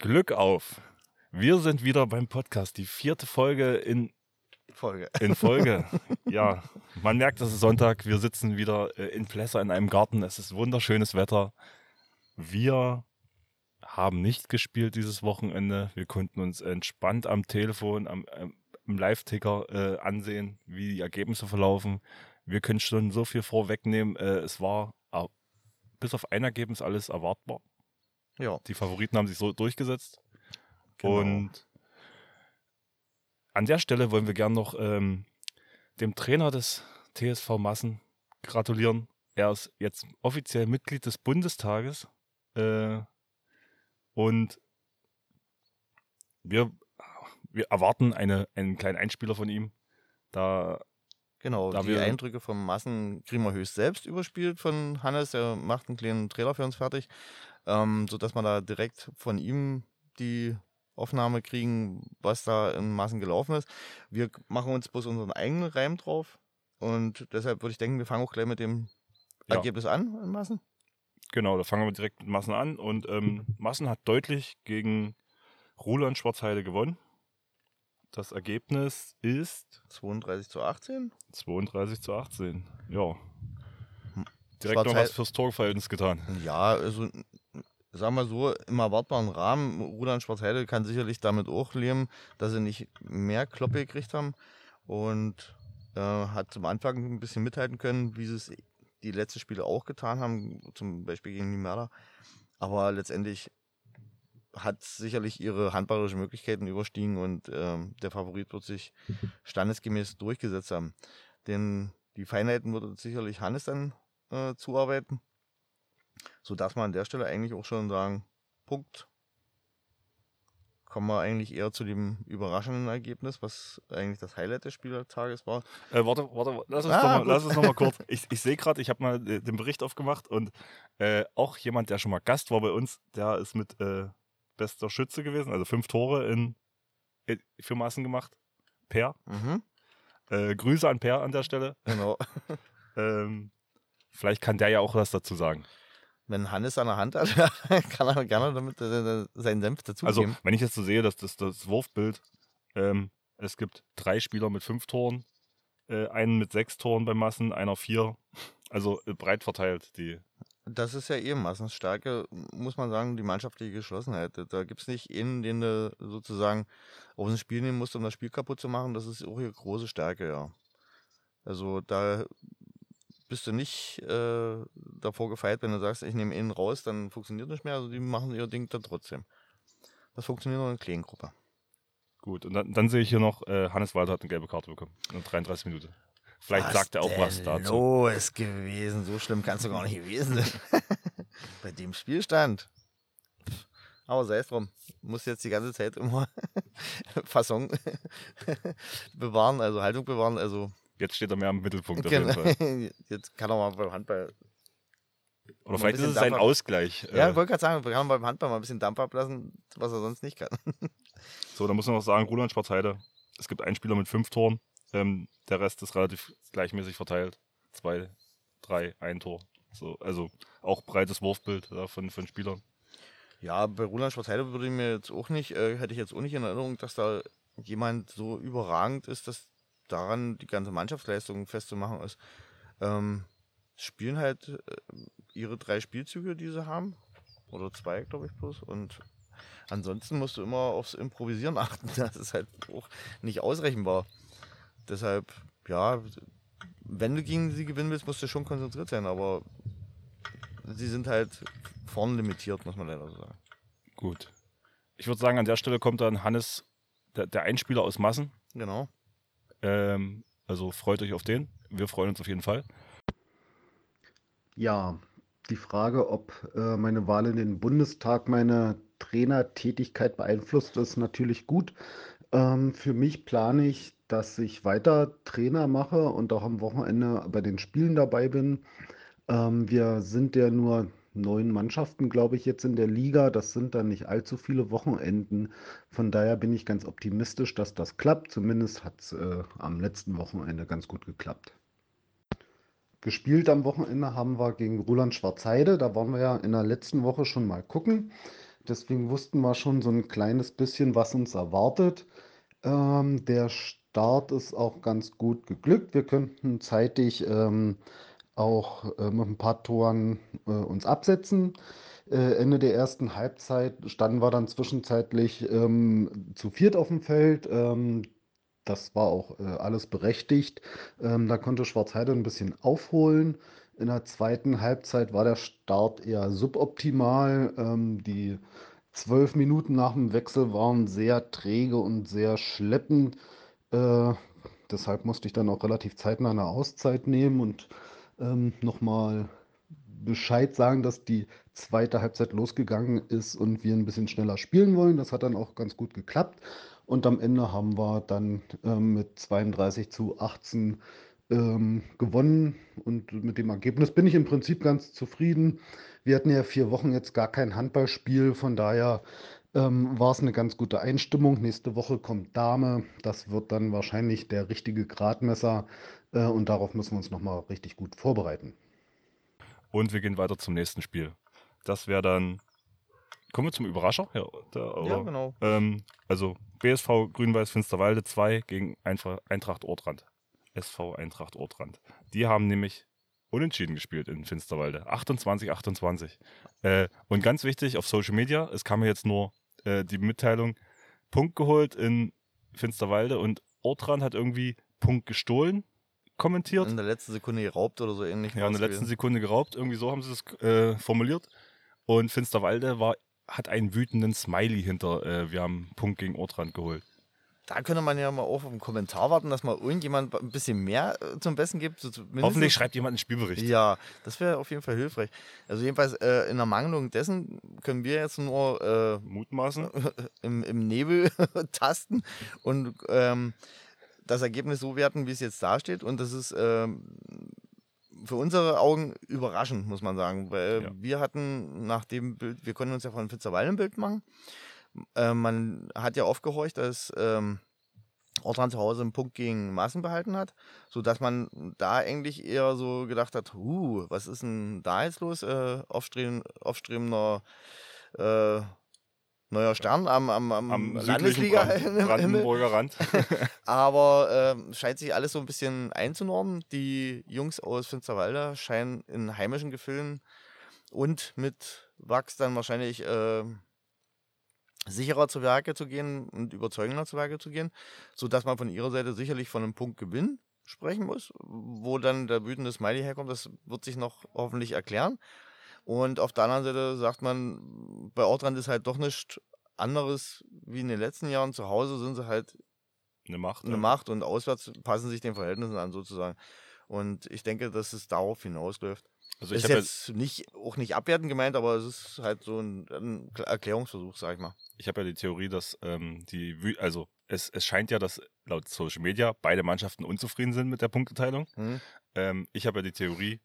Glück auf. Wir sind wieder beim Podcast, die vierte Folge in Folge. In Folge. ja, man merkt, es ist Sonntag. Wir sitzen wieder äh, in Plesser in einem Garten. Es ist wunderschönes Wetter. Wir haben nicht gespielt dieses Wochenende. Wir konnten uns entspannt am Telefon, am, am Live-Ticker äh, ansehen, wie die Ergebnisse verlaufen. Wir können schon so viel vorwegnehmen. Äh, es war äh, bis auf ein Ergebnis alles erwartbar. Ja. Die Favoriten haben sich so durchgesetzt. Genau. Und an der Stelle wollen wir gern noch ähm, dem Trainer des TSV Massen gratulieren. Er ist jetzt offiziell Mitglied des Bundestages. Äh, und wir, wir erwarten eine, einen kleinen Einspieler von ihm. Da Genau, Da die Eindrücke vom Massen kriegen wir höchst selbst überspielt von Hannes. Der macht einen kleinen Trailer für uns fertig, ähm, sodass wir da direkt von ihm die Aufnahme kriegen, was da in Massen gelaufen ist. Wir machen uns bloß unseren eigenen Reim drauf und deshalb würde ich denken, wir fangen auch gleich mit dem Ja. Ergebnis an in Massen. Genau, da fangen wir direkt mit Massen an. Und ähm, Massen hat deutlich gegen Roland Schwarzheide gewonnen. Das Ergebnis ist 32 zu 18. 32 zu 18. Ja. Hm. Direkt noch was fürs Torverhältnis getan. Ja, also sagen wir so, im erwartbaren Rahmen, Rudern Schwarzheide kann sicherlich damit auch leben, dass sie nicht mehr Kloppe gekriegt haben und äh, hat zum Anfang ein bisschen mithalten können, wie sie es die letzten Spiele auch getan haben, zum Beispiel gegen die Mörder. Aber letztendlich hat sicherlich ihre handballerischen Möglichkeiten überstiegen und ähm, der Favorit wird sich standesgemäß durchgesetzt haben. Denn die Feinheiten wird sicherlich Hannes dann äh, zuarbeiten sodass man an der Stelle eigentlich auch schon sagen, Punkt. Kommen wir eigentlich eher zu dem überraschenden Ergebnis, was eigentlich das Highlight des Spieltages war. Äh, warte, warte, lass uns, Ah, doch mal, gut. lass uns noch mal kurz. Ich, ich sehe gerade, ich habe mal äh, den Bericht aufgemacht und äh, auch jemand, der schon mal Gast war bei uns, der ist mit äh, bester Schütze gewesen, also fünf Tore in, in für Massen gemacht. Per. Mhm, Äh, Grüße an Per an der Stelle. genau. Ähm, vielleicht kann der ja auch was dazu sagen. Wenn Hannes an der Hand hat, kann er gerne damit äh, seinen Senf Also, dazugeben. wenn ich jetzt so sehe, dass das, das Wurfbild, ähm, es gibt drei Spieler mit fünf Toren, äh, einen mit sechs Toren bei Massen, einer vier. Also äh, breit verteilt, die. Das ist ja eben Massenstärke, muss man sagen, die mannschaftliche Geschlossenheit. Da gibt es nicht einen, den du sozusagen aus dem Spiel nehmen musst, um das Spiel kaputt zu machen. Das ist auch ihre große Stärke, ja. Also da bist du nicht äh, davor gefeit, wenn du sagst, ich nehme ihn raus, dann funktioniert nicht mehr. Also die machen ihr Ding dann trotzdem. Das funktioniert nur in einer kleinen Gruppe. Gut, und dann, dann sehe ich hier noch, äh, Hannes Walter hat eine gelbe Karte bekommen. In 33 Minuten. Vielleicht sagt er auch was dazu. los gewesen? So schlimm kannst du gar nicht gewesen sein. Bei dem Spielstand. Aber sei es drum. Muss jetzt die ganze Zeit immer Fasson bewahren, also Haltung bewahren. Also Jetzt steht er mehr im Mittelpunkt auf jeden Fall. genau. jetzt kann er mal beim Handball. Oder vielleicht ist es ein Ausgleich. Ja, Äh, ich wollte gerade sagen, wir können beim Handball mal ein bisschen Dampf ablassen, was er sonst nicht kann. so, dann muss man noch sagen, Roland Schwarzheide. Es gibt einen Spieler mit fünf Toren. Ähm, der Rest ist relativ gleichmäßig verteilt. Zwei, drei, ein Tor. So, also auch breites Wurfbild äh, von, von Spielern. Ja, bei Roland Schwarzheide würde ich mir jetzt auch nicht, äh, hätte ich jetzt auch nicht in Erinnerung, dass da jemand so überragend ist, dass daran die ganze Mannschaftsleistung festzumachen ist. Ähm, spielen halt äh, ihre drei Spielzüge, die sie haben. Oder zwei, glaube ich, bloß. Und ansonsten musst du immer aufs Improvisieren achten. Das ist halt auch nicht ausrechenbar. Deshalb, ja, wenn du gegen sie gewinnen willst, musst du schon konzentriert sein, aber sie sind halt vorne limitiert, muss man leider so sagen. Gut. Ich würde sagen, an der Stelle kommt dann Hannes, der, der Einspieler aus Massen. Genau. Ähm, also freut euch auf den. Wir freuen uns auf jeden Fall. Ja, die Frage, ob äh, meine Wahl in den Bundestag meine Trainertätigkeit beeinflusst, ist natürlich gut. Ähm, für mich plane ich, dass ich weiter Trainer mache und auch am Wochenende bei den Spielen dabei bin. Ähm, wir sind ja nur neun Mannschaften, glaube ich, jetzt in der Liga. Das sind dann nicht allzu viele Wochenenden. Von daher bin ich ganz optimistisch, dass das klappt. Zumindest hat es äh, am letzten Wochenende ganz gut geklappt. Gespielt am Wochenende haben wir gegen Roland Schwarzheide. Da waren wir ja in der letzten Woche schon mal gucken. deswegen wussten wir schon so ein kleines bisschen, was uns erwartet. Ähm, der Start ist auch ganz gut geglückt. Wir könnten zeitig ähm, auch äh, mit ein paar Toren äh, uns absetzen. Äh, Ende der ersten Halbzeit standen wir dann zwischenzeitlich ähm, zu viert auf dem Feld. Ähm, das war auch äh, alles berechtigt. Ähm, da konnte Schwarzheide ein bisschen aufholen. In der zweiten Halbzeit war der Start eher suboptimal. Ähm, die zwölf Minuten nach dem Wechsel waren sehr träge und sehr schleppend. Äh, deshalb musste ich dann auch relativ zeitnah eine Auszeit nehmen und ähm, nochmal Bescheid sagen, dass die zweite Halbzeit losgegangen ist und wir ein bisschen schneller spielen wollen. Das hat dann auch ganz gut geklappt. Und am Ende haben wir dann ähm, mit 32 zu 18 ähm, gewonnen. Und mit dem Ergebnis bin ich im Prinzip ganz zufrieden. Wir hatten ja vier Wochen jetzt gar kein Handballspiel. Von daher ähm, war es eine ganz gute Einstimmung. Nächste Woche kommt Dame. Das wird dann wahrscheinlich der richtige Gradmesser. Äh, und darauf müssen wir uns nochmal richtig gut vorbereiten. Und wir gehen weiter zum nächsten Spiel. Das wäre dann. Kommen wir zum Überrascher? Ja, da, ja genau. Ähm, also BSV Grün-Weiß Finsterwalde 2 gegen Eintracht Ortrand. SV Eintracht Ortrand. Die haben nämlich unentschieden gespielt in Finsterwalde. 28, 28. Äh, und ganz wichtig auf Social Media, es kam mir jetzt nur äh, die Mitteilung, Punkt geholt in Finsterwalde und Ortrand hat irgendwie Punkt gestohlen, kommentiert. In der letzten Sekunde geraubt oder so ähnlich. Ja, in der letzten Sekunde geraubt, irgendwie so haben sie es äh, formuliert. Und Finsterwalde war, hat einen wütenden Smiley hinter, äh, wir haben Punkt gegen Ortrand geholt. Da könnte man ja mal auf einen Kommentar warten, dass mal irgendjemand ein bisschen mehr äh, zum Besten gibt. So Hoffentlich schreibt jemand einen Spielbericht. Ja, das wäre auf jeden Fall hilfreich. Also jedenfalls äh, in der Mangelung dessen können wir jetzt nur äh, mutmaßen im, im Nebel tasten und ähm, das Ergebnis so werten, wie es jetzt dasteht. Und das ist ähm, für unsere Augen überraschend, muss man sagen. Weil ja. wir hatten nach dem Bild, wir konnten uns ja von Fitzerwald ein Bild machen. Äh, man hat ja aufgehorcht, dass ähm, Ortran zu Hause einen Punkt gegen Maßen behalten hat, sodass man da eigentlich eher so gedacht hat, huh, was ist denn da jetzt los? Äh, aufstreben, aufstrebender äh, neuer Stern am, am, am, am Landesliga Brandenburger Rand. Aber äh, scheint sich alles so ein bisschen einzunormen. Die Jungs aus Finsterwalde scheinen in heimischen Gefilden und mit Wachs dann wahrscheinlich äh, sicherer zu Werke zu gehen und überzeugender zu Werke zu gehen, sodass man von ihrer Seite sicherlich von einem Punktgewinn sprechen muss. Wo dann der wütende Smiley herkommt, das wird sich noch hoffentlich erklären. Und auf der anderen Seite sagt man, bei Ortrand ist halt doch nichts anderes wie in den letzten Jahren. Zu Hause sind sie halt eine Macht, eine ja. Macht und auswärts passen sich den Verhältnissen an sozusagen. Und ich denke, dass es darauf hinausläuft. Also ich ist jetzt nicht, auch nicht abwertend gemeint, aber es ist halt so ein, ein Erklärungsversuch, sag ich mal. Ich habe ja die Theorie, dass ähm, die, also es, es scheint ja, dass laut Social Media beide Mannschaften unzufrieden sind mit der Punkteteilung. Mhm. Ähm, ich habe ja die Theorie,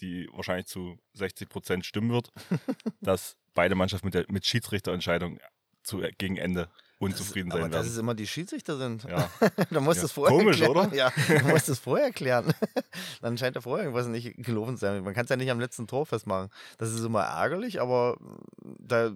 die wahrscheinlich zu 60 Prozent stimmen wird, dass beide Mannschaften mit, der, mit Schiedsrichterentscheidung zu, gegen Ende unzufrieden das, sein aber werden. Dass es immer die Schiedsrichter sind. Ja. da musst ja. es vorher Komisch, erklären. oder? Ja, du musst es vorher erklären. Dann scheint da vorher irgendwas nicht gelaufen zu sein. Man kann es ja nicht am letzten Tor festmachen. Das ist immer ärgerlich, aber da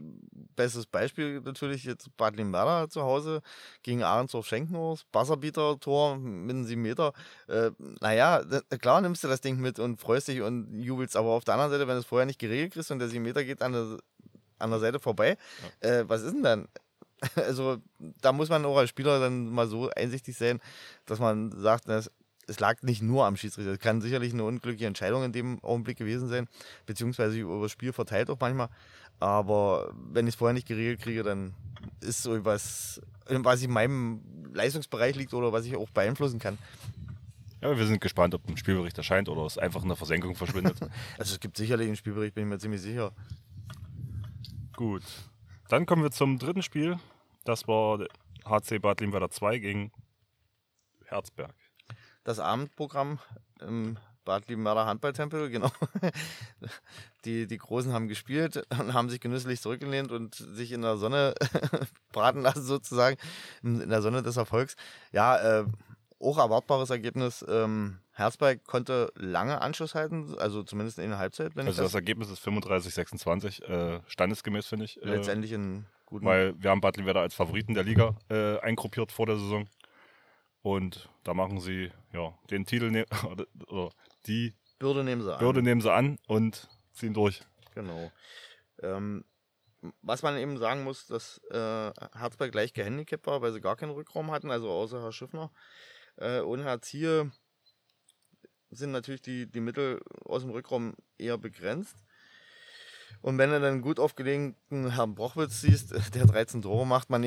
bestes Beispiel natürlich jetzt Bad Limberda zu Hause gegen Ahrensdorf Schenkenhaus, Wasserbieter-Tor mit einem 7 Meter. Äh, naja, klar nimmst du das Ding mit und freust dich und jubelst, aber auf der anderen Seite, wenn du es vorher nicht geregelt kriegst und der 7 Meter geht an der, an der Seite vorbei, ja. äh, was ist denn dann? Also da muss man auch als Spieler dann mal so einsichtig sein, dass man sagt, es, es lag nicht nur am Schiedsrichter. Es kann sicherlich eine unglückliche Entscheidung in dem Augenblick gewesen sein, beziehungsweise über das Spiel verteilt auch manchmal. Aber wenn ich es vorher nicht geregelt kriege, dann ist so was, was in meinem Leistungsbereich liegt oder was ich auch beeinflussen kann. Ja, wir sind gespannt, ob ein Spielbericht erscheint oder es einfach in der Versenkung verschwindet. also es gibt sicherlich einen Spielbericht, bin ich mir ziemlich sicher. Gut. Dann kommen wir zum dritten Spiel. Das war HC Bad Limwerder 2 gegen Herzberg. Das Abendprogramm im Bad Liebenwerder Handballtempel, genau. Die, die Großen haben gespielt und haben sich genüsslich zurückgelehnt und sich in der Sonne braten lassen, sozusagen, in der Sonne des Erfolgs. Ja, äh, auch erwartbares Ergebnis. Ähm, Herzberg konnte lange Anschluss halten, also zumindest in der Halbzeit. also das, das, Ergebnis ist 35, 26, äh, standesgemäß finde ich. Äh, letztendlich in guten. Weil wir haben Bad Limwerder als Favoriten der Liga äh, eingruppiert vor der Saison. Und da machen sie ja den Titel ne oder, die Bürde nehmen sie an. Bürde nehmen sie an und ziehen durch. Genau. Ähm, was man eben sagen muss, dass äh, Herzberg gleich gehandicapt war, weil sie gar keinen Rückraum hatten, also außer Herr Schiffner. Äh, und Herr Zier sind natürlich die, die Mittel aus dem Rückraum eher begrenzt. Und wenn du dann gut aufgelegten Herrn Brochwitz siehst, der 13 Tore macht, man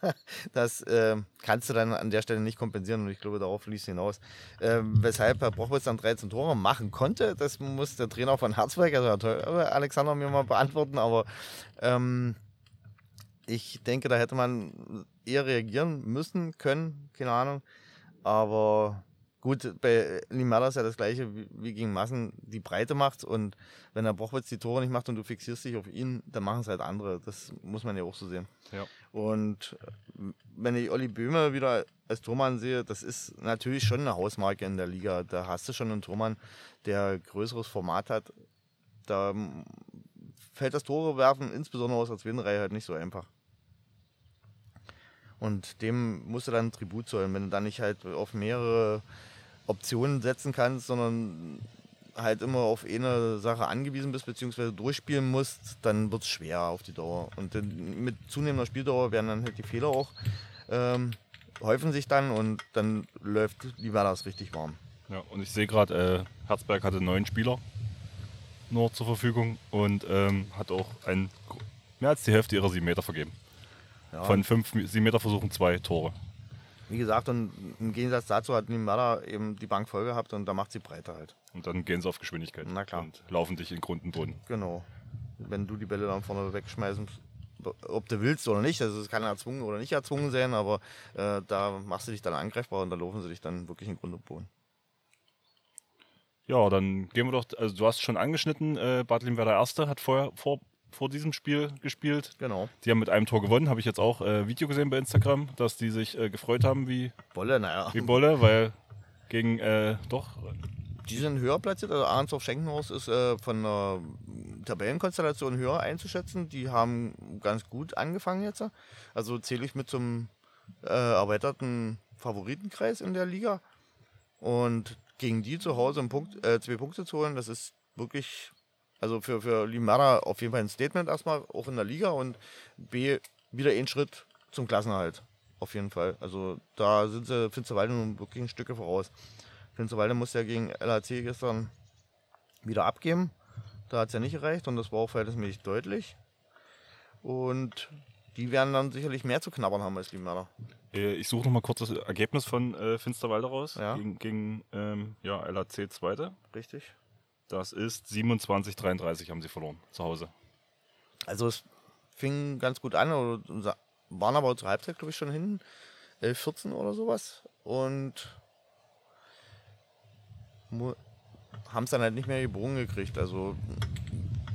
das äh, kannst du dann an der Stelle nicht kompensieren und ich glaube, darauf fließt hinaus. Äh, weshalb Herr Brochwitz dann 13 Tore machen konnte, das muss der Trainer von Herzberg, also Alexander, mir mal beantworten, aber ähm, ich denke, da hätte man eher reagieren müssen, können, keine Ahnung. Aber Gut, bei Limada ist ja das gleiche wie, wie gegen Massen, die Breite macht und wenn der Bochwitz die Tore nicht macht und du fixierst dich auf ihn, dann machen es halt andere. Das muss man ja auch so sehen. Ja. Und äh, wenn ich Olli Böhme wieder als Tormann sehe, das ist natürlich schon eine Hausmarke in der Liga. Da hast du schon einen Tormann, der größeres Format hat. Da fällt das Tore werfen, insbesondere aus der zweiten Reihe, halt nicht so einfach. Und dem musst du dann Tribut zollen, wenn du dann nicht halt auf mehrere Optionen setzen kannst, sondern halt immer auf eine Sache angewiesen bist, beziehungsweise durchspielen musst, dann wird es schwer auf die Dauer. Und mit zunehmender Spieldauer werden dann halt die Fehler auch ähm, häufen sich dann und dann läuft die das richtig warm. Ja, und ich sehe gerade, äh, Herzberg hatte neun Spieler nur zur Verfügung und ähm, hat auch ein, mehr als die Hälfte ihrer sieben Meter vergeben. Ja. Von fünf sieben Meter Versuchen zwei Tore. Wie gesagt, und im Gegensatz dazu hat Nimada eben die Bank voll gehabt und da macht sie breiter halt. Und dann gehen sie auf Geschwindigkeit. Na klar. Und laufen dich in Grund und Boden. Genau. Wenn du die Bälle dann vorne wegschmeißen, ob du willst oder nicht, also es kann erzwungen oder nicht erzwungen sein, aber äh, da machst du dich dann angreifbar und da laufen sie dich dann wirklich in Grund und Boden. Ja, dann gehen wir doch, also du hast schon angeschnitten, äh, Bad Lim war der Erste, hat vorher vor vor diesem Spiel gespielt. Genau. Die haben mit einem Tor gewonnen. Habe ich jetzt auch äh, Video gesehen bei Instagram, dass die sich äh, gefreut haben wie Bolle, naja. Wie Bolle, weil gegen äh, doch. Die sind höher platziert. Also Arnsdorf Schenkenhaus ist äh, von der Tabellenkonstellation höher einzuschätzen. Die haben ganz gut angefangen jetzt. Also zähle ich mit zum äh, erweiterten Favoritenkreis in der Liga. Und gegen die zu Hause Punkt, äh, zwei Punkte zu holen, das ist wirklich also für, für Limara auf jeden Fall ein Statement erstmal, auch in der Liga und B, wieder ein Schritt zum Klassenerhalt. Auf jeden Fall. Also da sind sie Finsterwalde nun wirklich ein Stücke voraus. Finsterwalde musste ja gegen LHC gestern wieder abgeben. Da hat es ja nicht gereicht und das war auch verhältnismäßig deutlich. Und die werden dann sicherlich mehr zu knabbern haben als Limara. Äh, ich suche noch mal kurz das Ergebnis von äh, Finsterwalde raus. Ja. Gegen, gegen ähm, ja, LHC 2. Richtig. Das ist 27, 33 haben sie verloren zu Hause. Also es fing ganz gut an, waren aber zur Halbzeit, glaube ich, schon hinten. 11, 14 oder sowas. Und haben es dann halt nicht mehr gebogen gekriegt. Also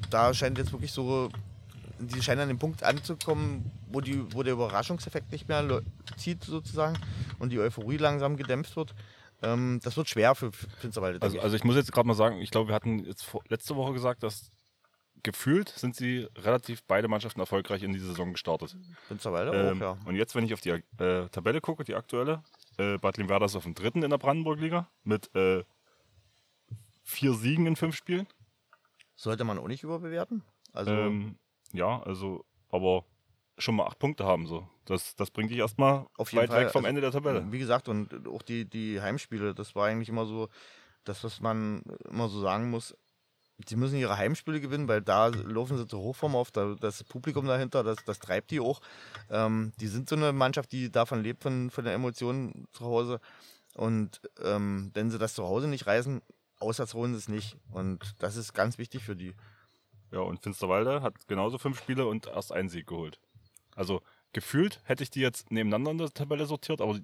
da scheint jetzt wirklich so, die scheinen an den Punkt anzukommen, wo, die, wo der Überraschungseffekt nicht mehr zieht sozusagen und die Euphorie langsam gedämpft wird. Ähm, das wird schwer für Finsterwalde. Also, also ich muss jetzt gerade mal sagen, ich glaube, wir hatten jetzt vor, letzte Woche gesagt, dass gefühlt sind sie relativ beide Mannschaften erfolgreich in die Saison gestartet. Finsterwalde ähm, auch, ja. Und jetzt, wenn ich auf die äh, Tabelle gucke, die aktuelle, äh, Bad Limwerder ist auf dem dritten in der Brandenburg-Liga mit äh, vier Siegen in fünf Spielen. Sollte man auch nicht überbewerten? Also ähm, ja, also, aber schon mal acht Punkte haben. So. Das, das bringt dich erstmal weit Fall. weg vom also, Ende der Tabelle. Wie gesagt, und auch die, die Heimspiele, das war eigentlich immer so, das, was man immer so sagen muss, sie müssen ihre Heimspiele gewinnen, weil da laufen sie zur Hochform auf, da, das Publikum dahinter, das, das treibt die auch. Ähm, die sind so eine Mannschaft, die davon lebt, von, von den Emotionen zu Hause. Und ähm, wenn sie das zu Hause nicht reißen, auswärts holen sie es nicht. Und das ist ganz wichtig für die. Ja, und Finsterwalde hat genauso fünf Spiele und erst einen Sieg geholt. Also gefühlt hätte ich die jetzt nebeneinander in der Tabelle sortiert, aber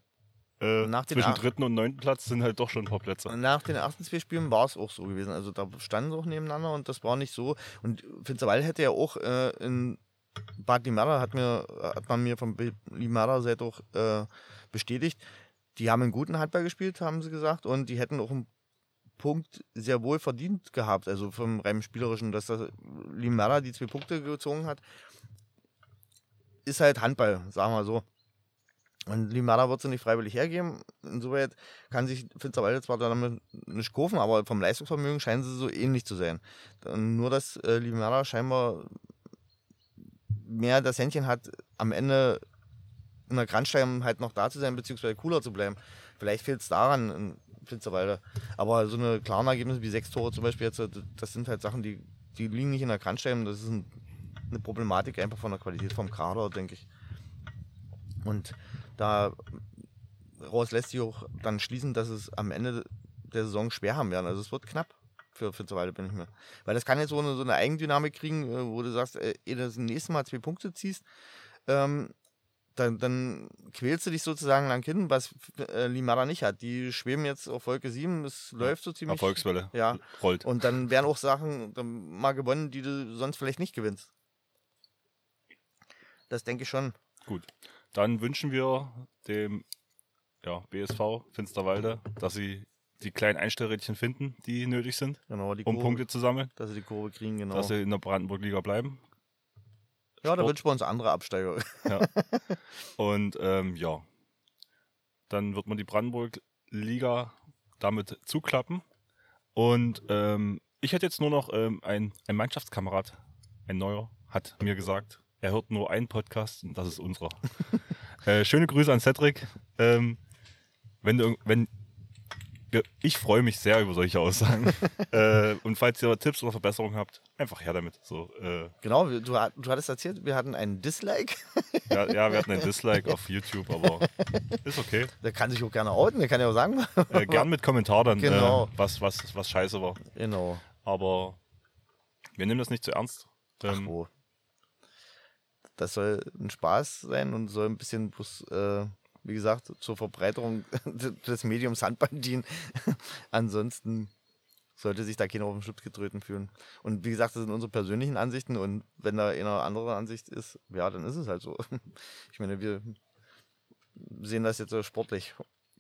äh, zwischen dritten und neunten Platz sind halt doch schon ein paar Plätze. Nach den ersten zwei Spielen war es auch so gewesen. Also da standen sie auch nebeneinander und das war nicht so. Und Finsterwalde hätte ja auch äh, in Bad Limara, hat, mir, hat man mir von Limara Seite auch äh, bestätigt, die haben einen guten Handball gespielt, haben sie gesagt, und die hätten auch ein Punkt sehr wohl verdient gehabt, also vom rein spielerischen, dass das Limera die zwei Punkte gezogen hat, ist halt Handball, sagen wir so. Und Limara wird sie nicht freiwillig hergeben. Insoweit kann sich Finsterwalde zwar damit nicht kaufen, aber vom Leistungsvermögen scheinen sie so ähnlich zu sein. Nur, dass äh, Limara scheinbar mehr das Händchen hat, am Ende in der Grandstein halt noch da zu sein, beziehungsweise cooler zu bleiben. Vielleicht fehlt es daran in Finsterwalde. Aber so eine klaren Ergebnisse wie sechs Tore zum Beispiel jetzt, das sind halt Sachen, die, die liegen nicht in der Grandstein. Das ist ein, eine Problematik einfach von der Qualität vom Kader, denke ich. Und daraus lässt sich auch dann schließen, dass es am Ende der Saison schwer haben werden. Also es wird knapp für Finsterwalde, bin ich mir. Weil das kann jetzt so eine, so eine Eigendynamik kriegen, äh, wo du sagst, ey, du das nächste Mal zwei Punkte ziehst, ähm, dann, dann quälst du dich sozusagen lang hin, was äh, Limara nicht hat. Die schweben jetzt auf Wolke 7, es läuft so ziemlich. Erfolgswelle. Ja. Rollt. Und dann werden auch Sachen mal gewonnen, die du sonst vielleicht nicht gewinnst. Das denke ich schon. Gut. Dann wünschen wir dem ja, BSV Finsterwalde, dass sie die kleinen Einstellrädchen finden, die nötig sind, genau, um Kurve, Punkte zu sammeln. Dass sie die Kurve kriegen, genau. Dass sie in der Brandenburg-Liga bleiben. Ja, da wünschen wir uns andere Absteiger. Ja. Und ähm, ja, dann wird man die Brandenburg-Liga damit zuklappen. Und ähm, ich hätte jetzt nur noch ähm, ein, ein Mannschaftskamerad, ein neuer, hat mir gesagt, er hört nur einen Podcast und das ist unserer. äh, schöne Grüße an Cedric. Ähm, wenn, wenn ich freue mich sehr über solche Aussagen. äh, und falls ihr Tipps oder Verbesserungen habt, einfach her damit. So, äh, genau, du, du hattest erzählt, wir hatten einen Dislike. ja, ja, wir hatten einen Dislike auf YouTube, aber ist okay. Der kann sich auch gerne outen, der kann ja auch sagen. äh, gern mit Kommentar dann, genau. äh, was, was, was scheiße war. Genau. Aber wir nehmen das nicht zu ernst. Ähm, Ach wo das soll ein Spaß sein und soll ein bisschen bloß, äh, wie gesagt, zur Verbreiterung des Mediums Handball dienen. Ansonsten sollte sich da keiner auf den Schutz getreten fühlen. Und wie gesagt, das sind unsere persönlichen Ansichten und wenn da eine andere Ansicht ist, ja, dann ist es halt so. Ich meine, wir sehen das jetzt so sportlich,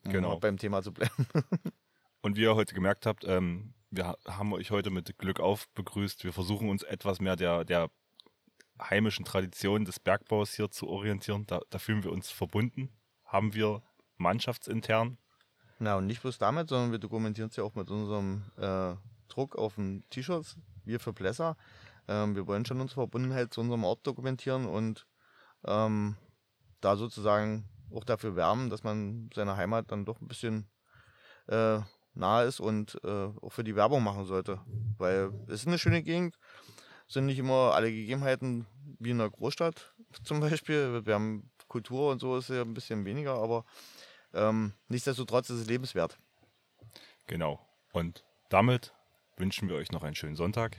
um genau. beim Thema zu bleiben. Und wie ihr heute gemerkt habt, ähm, wir haben euch heute mit Glück auf begrüßt. Wir versuchen uns etwas mehr der, der heimischen Tradition des Bergbaus hier zu orientieren. Da, da fühlen wir uns verbunden. Haben wir mannschaftsintern. Na, und nicht bloß damit, sondern wir dokumentieren es ja auch mit unserem äh, Druck auf den T-Shirts, wir für Plesser. Ähm, wir wollen schon unsere Verbundenheit zu unserem Ort dokumentieren und ähm, da sozusagen auch dafür werben, dass man seiner Heimat dann doch ein bisschen äh, nahe ist und äh, auch für die Werbung machen sollte. Weil es ist eine schöne Gegend sind nicht immer alle Gegebenheiten wie in einer Großstadt zum Beispiel. Wir haben Kultur und so ist ja ein bisschen weniger, aber ähm, nichtsdestotrotz ist es lebenswert. Genau. Und damit wünschen wir euch noch einen schönen Sonntag.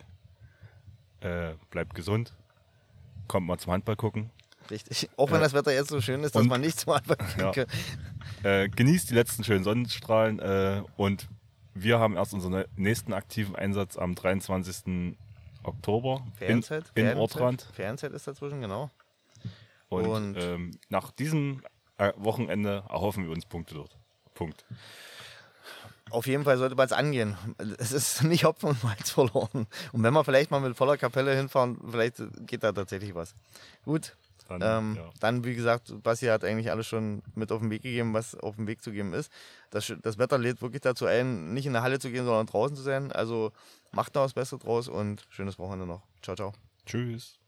Äh, bleibt gesund. Kommt mal zum Handball gucken. Richtig. Auch wenn äh, das Wetter jetzt so schön ist, dass man nicht zum Handball gucken kann. Ja. Äh, genießt die letzten schönen Sonnenstrahlen äh, und wir haben erst unseren nächsten aktiven Einsatz am 23. Oktober Ferienzeit, in, in Ortrand. Ferienzeit ist dazwischen, genau. Und, Und ähm, nach diesem äh, Wochenende erhoffen wir uns Punkte dort. Punkt. Auf jeden Fall sollte man es angehen. Es ist nicht Hopfen und Malz verloren. Und wenn wir vielleicht mal mit voller Kapelle hinfahren, vielleicht geht da tatsächlich was. Gut. Dann, ähm, ja. dann, wie gesagt, Basti hat eigentlich alles schon mit auf den Weg gegeben, was auf dem Weg zu geben ist. Das, das Wetter lädt wirklich dazu ein, nicht in der Halle zu gehen, sondern draußen zu sein. Also macht da was Besseres draus und schönes Wochenende noch. Ciao, ciao. Tschüss.